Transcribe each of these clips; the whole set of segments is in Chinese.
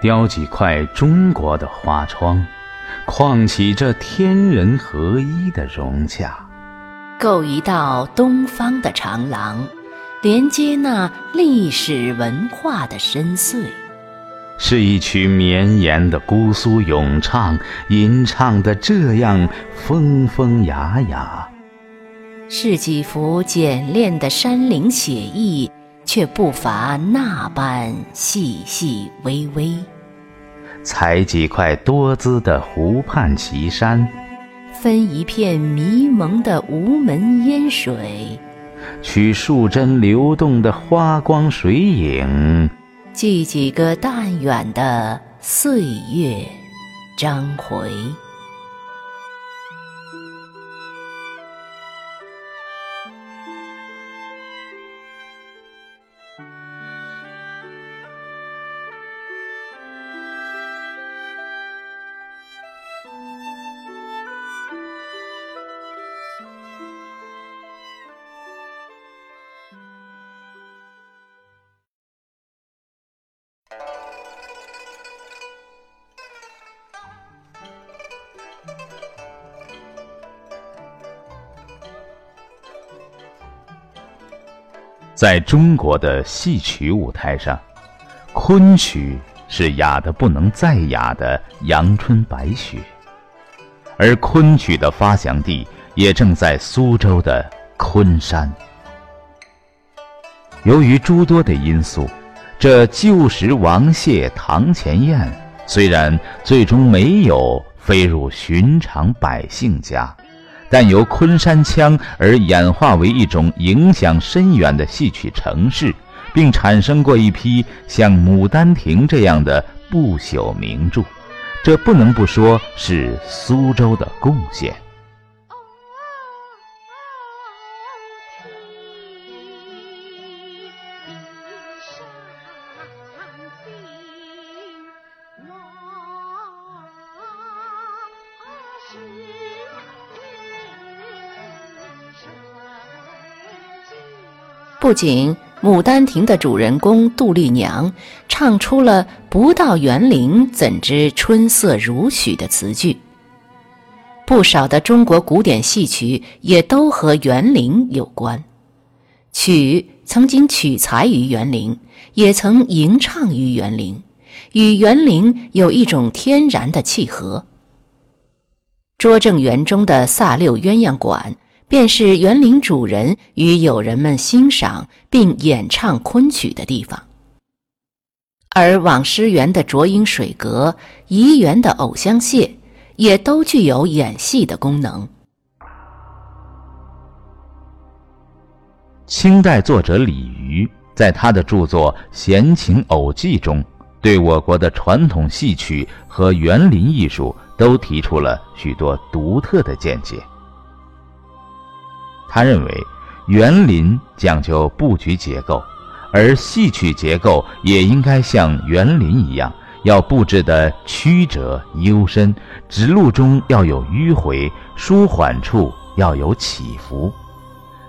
雕几块中国的花窗，框起这天人合一的融洽，构一道东方的长廊，连接那历史文化的深邃。是一曲绵延的姑苏咏唱，吟唱的这样风风雅雅；是几幅简练的山林写意，却不乏那般细细微微。采几块多姿的湖畔奇山，分一片迷蒙的无门烟水，取数针流动的花光水影。记几个淡远的岁月章回。在中国的戏曲舞台上，昆曲是雅的不能再雅的阳春白雪，而昆曲的发祥地也正在苏州的昆山。由于诸多的因素，这旧时王谢堂前燕虽然最终没有飞入寻常百姓家。但由昆山腔而演化为一种影响深远的戏曲城市，并产生过一批像《牡丹亭》这样的不朽名著，这不能不说是苏州的贡献。不仅《牡丹亭》的主人公杜丽娘唱出了“不到园林怎知春色如许”的词句，不少的中国古典戏曲也都和园林有关。曲曾经取材于园林，也曾吟唱于园林，与园林有一种天然的契合。拙政园中的萨六鸳鸯馆。便是园林主人与友人们欣赏并演唱昆曲的地方，而网师园的卓英水阁、怡园的藕香榭，也都具有演戏的功能。清代作者李渔在他的著作《闲情偶记》中，对我国的传统戏曲和园林艺术都提出了许多独特的见解。他认为，园林讲究布局结构，而戏曲结构也应该像园林一样，要布置的曲折幽深，直路中要有迂回，舒缓处要有起伏。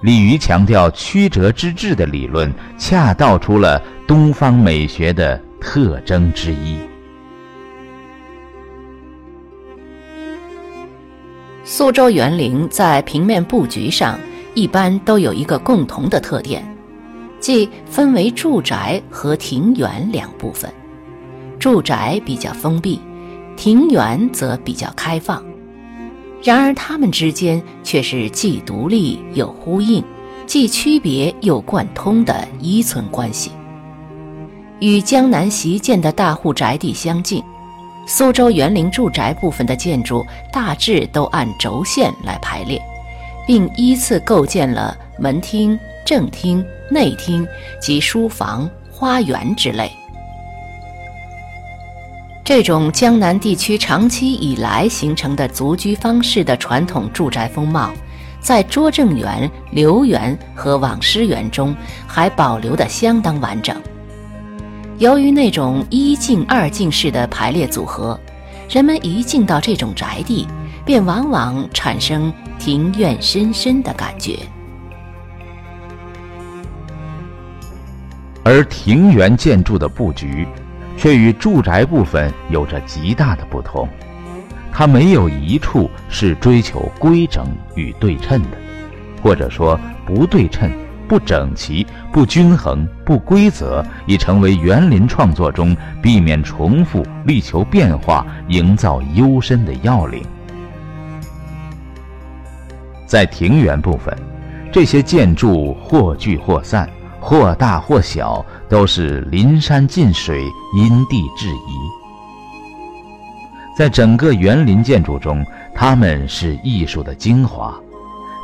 李渔强调曲折之至的理论，恰道出了东方美学的特征之一。苏州园林在平面布局上。一般都有一个共同的特点，即分为住宅和庭园两部分。住宅比较封闭，庭园则比较开放。然而，它们之间却是既独立又呼应，既区别又贯通的依存关系。与江南习建的大户宅地相近，苏州园林住宅部分的建筑大致都按轴线来排列。并依次构建了门厅、正厅、内厅及书房、花园之类。这种江南地区长期以来形成的族居方式的传统住宅风貌，在拙政园、留园和网师园中还保留得相当完整。由于那种一进二进式的排列组合，人们一进到这种宅地。便往往产生庭院深深的感觉，而庭园建筑的布局，却与住宅部分有着极大的不同。它没有一处是追求规整与对称的，或者说不对称、不整齐、不均衡、不规则，已成为园林创作中避免重复、力求变化、营造幽深的要领。在庭园部分，这些建筑或聚或散，或大或小，都是临山近水，因地制宜。在整个园林建筑中，它们是艺术的精华。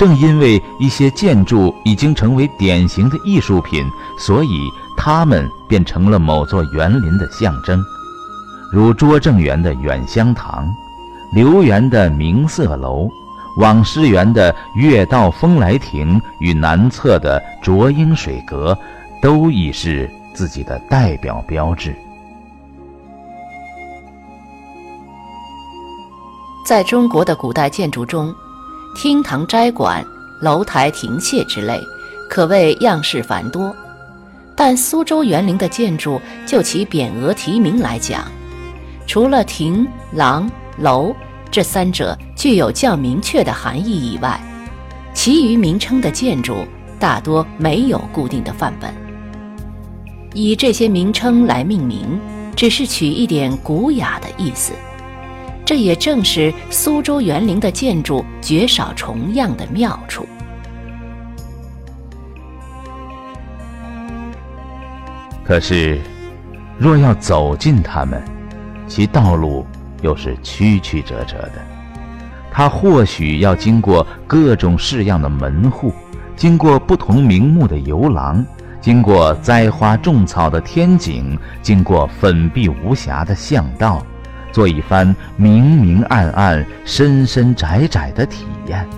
正因为一些建筑已经成为典型的艺术品，所以它们便成了某座园林的象征，如拙政园的远香堂，留园的明色楼。网师园的月道风来亭与南侧的卓英水阁，都已是自己的代表标志。在中国的古代建筑中，厅堂斋馆、楼台亭榭之类，可谓样式繁多。但苏州园林的建筑，就其匾额题名来讲，除了亭、廊、楼。这三者具有较明确的含义以外，其余名称的建筑大多没有固定的范本。以这些名称来命名，只是取一点古雅的意思。这也正是苏州园林的建筑绝少重样的妙处。可是，若要走进它们，其道路……又是曲曲折折的，它或许要经过各种式样的门户，经过不同名目的游廊，经过栽花种草的天井，经过粉壁无瑕的巷道，做一番明明暗暗、深深窄窄的体验。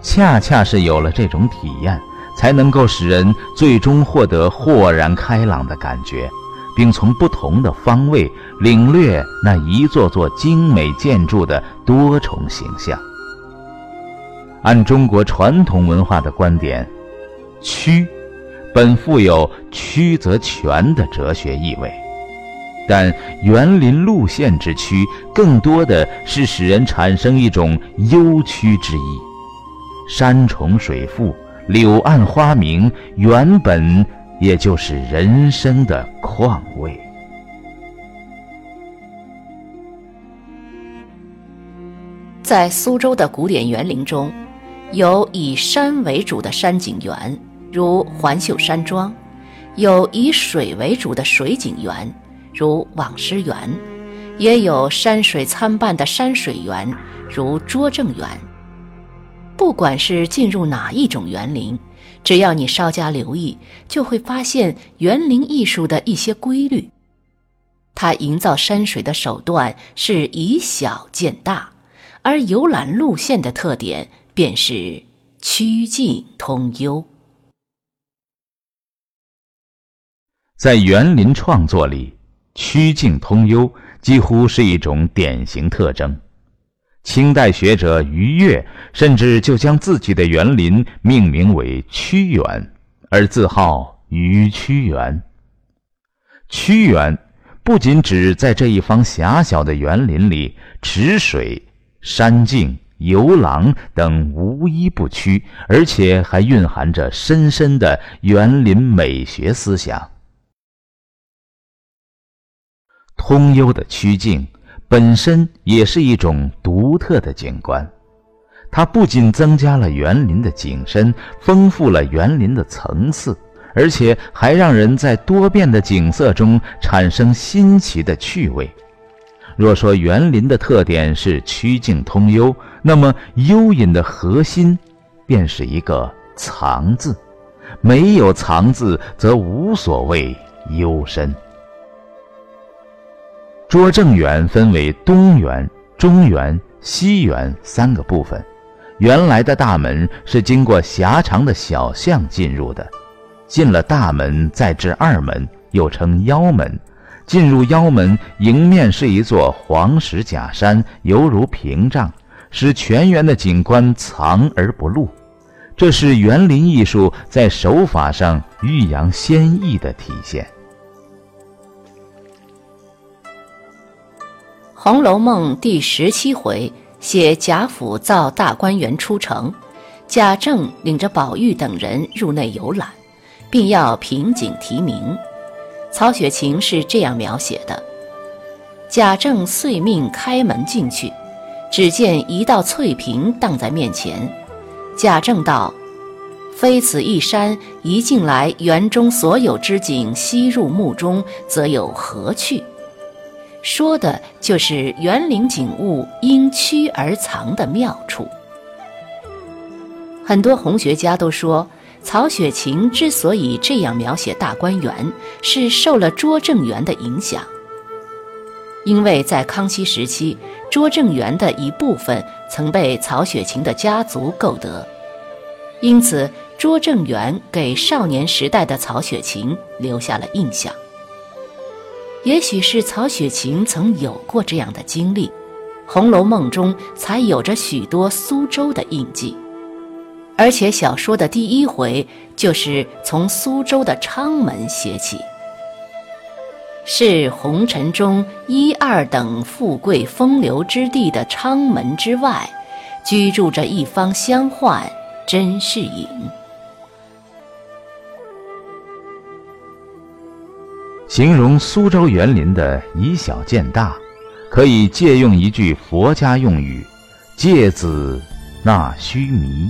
恰恰是有了这种体验，才能够使人最终获得豁然开朗的感觉。并从不同的方位领略那一座座精美建筑的多重形象。按中国传统文化的观点，曲本富有曲则全的哲学意味，但园林路线之曲更多的是使人产生一种幽曲之意。山重水复，柳暗花明，原本。也就是人生的况味。在苏州的古典园林中，有以山为主的山景园，如环秀山庄；有以水为主的水景园，如网师园；也有山水参半的山水园，如拙政园。不管是进入哪一种园林。只要你稍加留意，就会发现园林艺术的一些规律。它营造山水的手段是以小见大，而游览路线的特点便是曲径通幽。在园林创作里，曲径通幽几乎是一种典型特征。清代学者于越甚至就将自己的园林命名为曲园，而自号于曲园。屈园不仅指在这一方狭小的园林里，池水、山径、游廊等无一不曲，而且还蕴含着深深的园林美学思想。通幽的曲径。本身也是一种独特的景观，它不仅增加了园林的景深，丰富了园林的层次，而且还让人在多变的景色中产生新奇的趣味。若说园林的特点是曲径通幽，那么幽隐的核心便是一个“藏”字，没有“藏”字，则无所谓幽深。拙政园分为东园、中园、西园三个部分。原来的大门是经过狭长的小巷进入的，进了大门再至二门，又称腰门。进入腰门，迎面是一座黄石假山，犹如屏障，使全园的景观藏而不露。这是园林艺术在手法上欲扬先抑的体现。红楼梦》第十七回写贾府造大观园出城，贾政领着宝玉等人入内游览，并要评景题名。曹雪芹是这样描写的：贾政遂命开门进去，只见一道翠屏荡在面前。贾政道：“非此一山，一进来，园中所有之景悉入目中，则有何趣？”说的就是园林景物因趋而藏的妙处。很多红学家都说，曹雪芹之所以这样描写大观园，是受了拙政园的影响。因为在康熙时期，拙政园的一部分曾被曹雪芹的家族购得，因此拙政园给少年时代的曹雪芹留下了印象。也许是曹雪芹曾有过这样的经历，《红楼梦》中才有着许多苏州的印记，而且小说的第一回就是从苏州的昌门写起，是红尘中一二等富贵风流之地的昌门之外，居住着一方香宦甄士隐。形容苏州园林的以小见大，可以借用一句佛家用语：“芥子纳须弥。”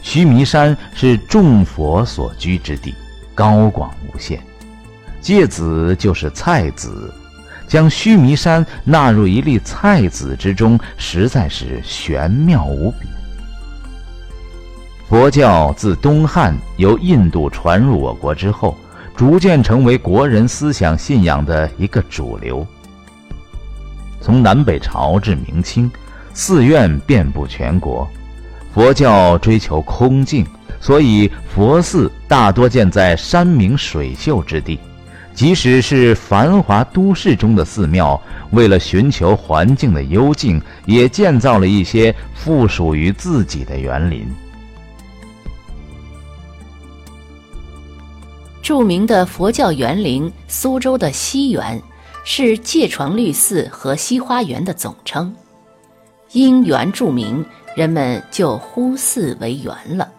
须弥山是众佛所居之地，高广无限。芥子就是菜籽，将须弥山纳入一粒菜籽之中，实在是玄妙无比。佛教自东汉由印度传入我国之后。逐渐成为国人思想信仰的一个主流。从南北朝至明清，寺院遍布全国。佛教追求空静，所以佛寺大多建在山明水秀之地。即使是繁华都市中的寺庙，为了寻求环境的幽静，也建造了一些附属于自己的园林。著名的佛教园林苏州的西园，是芥床绿寺和西花园的总称。因园著名，人们就呼寺为园了。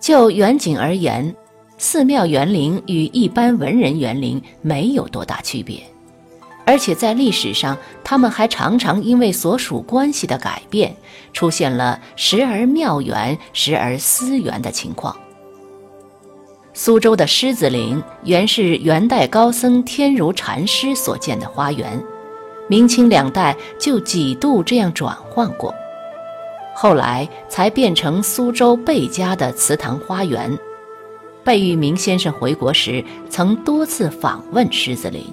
就园景而言，寺庙园林与一般文人园林没有多大区别，而且在历史上，他们还常常因为所属关系的改变，出现了时而庙园，时而私园的情况。苏州的狮子林原是元代高僧天竺禅师所建的花园，明清两代就几度这样转换过，后来才变成苏州贝家的祠堂花园。贝聿铭先生回国时曾多次访问狮子林。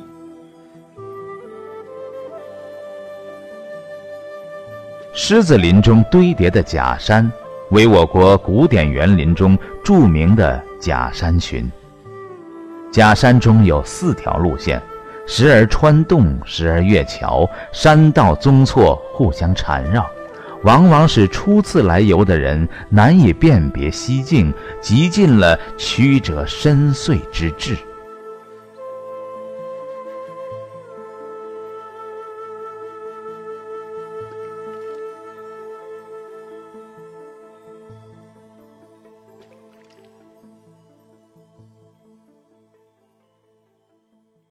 狮子林中堆叠的假山，为我国古典园林中著名的。假山群，假山中有四条路线，时而穿洞，时而越桥，山道纵错，互相缠绕，往往使初次来游的人难以辨别西径，极尽了曲折深邃之志。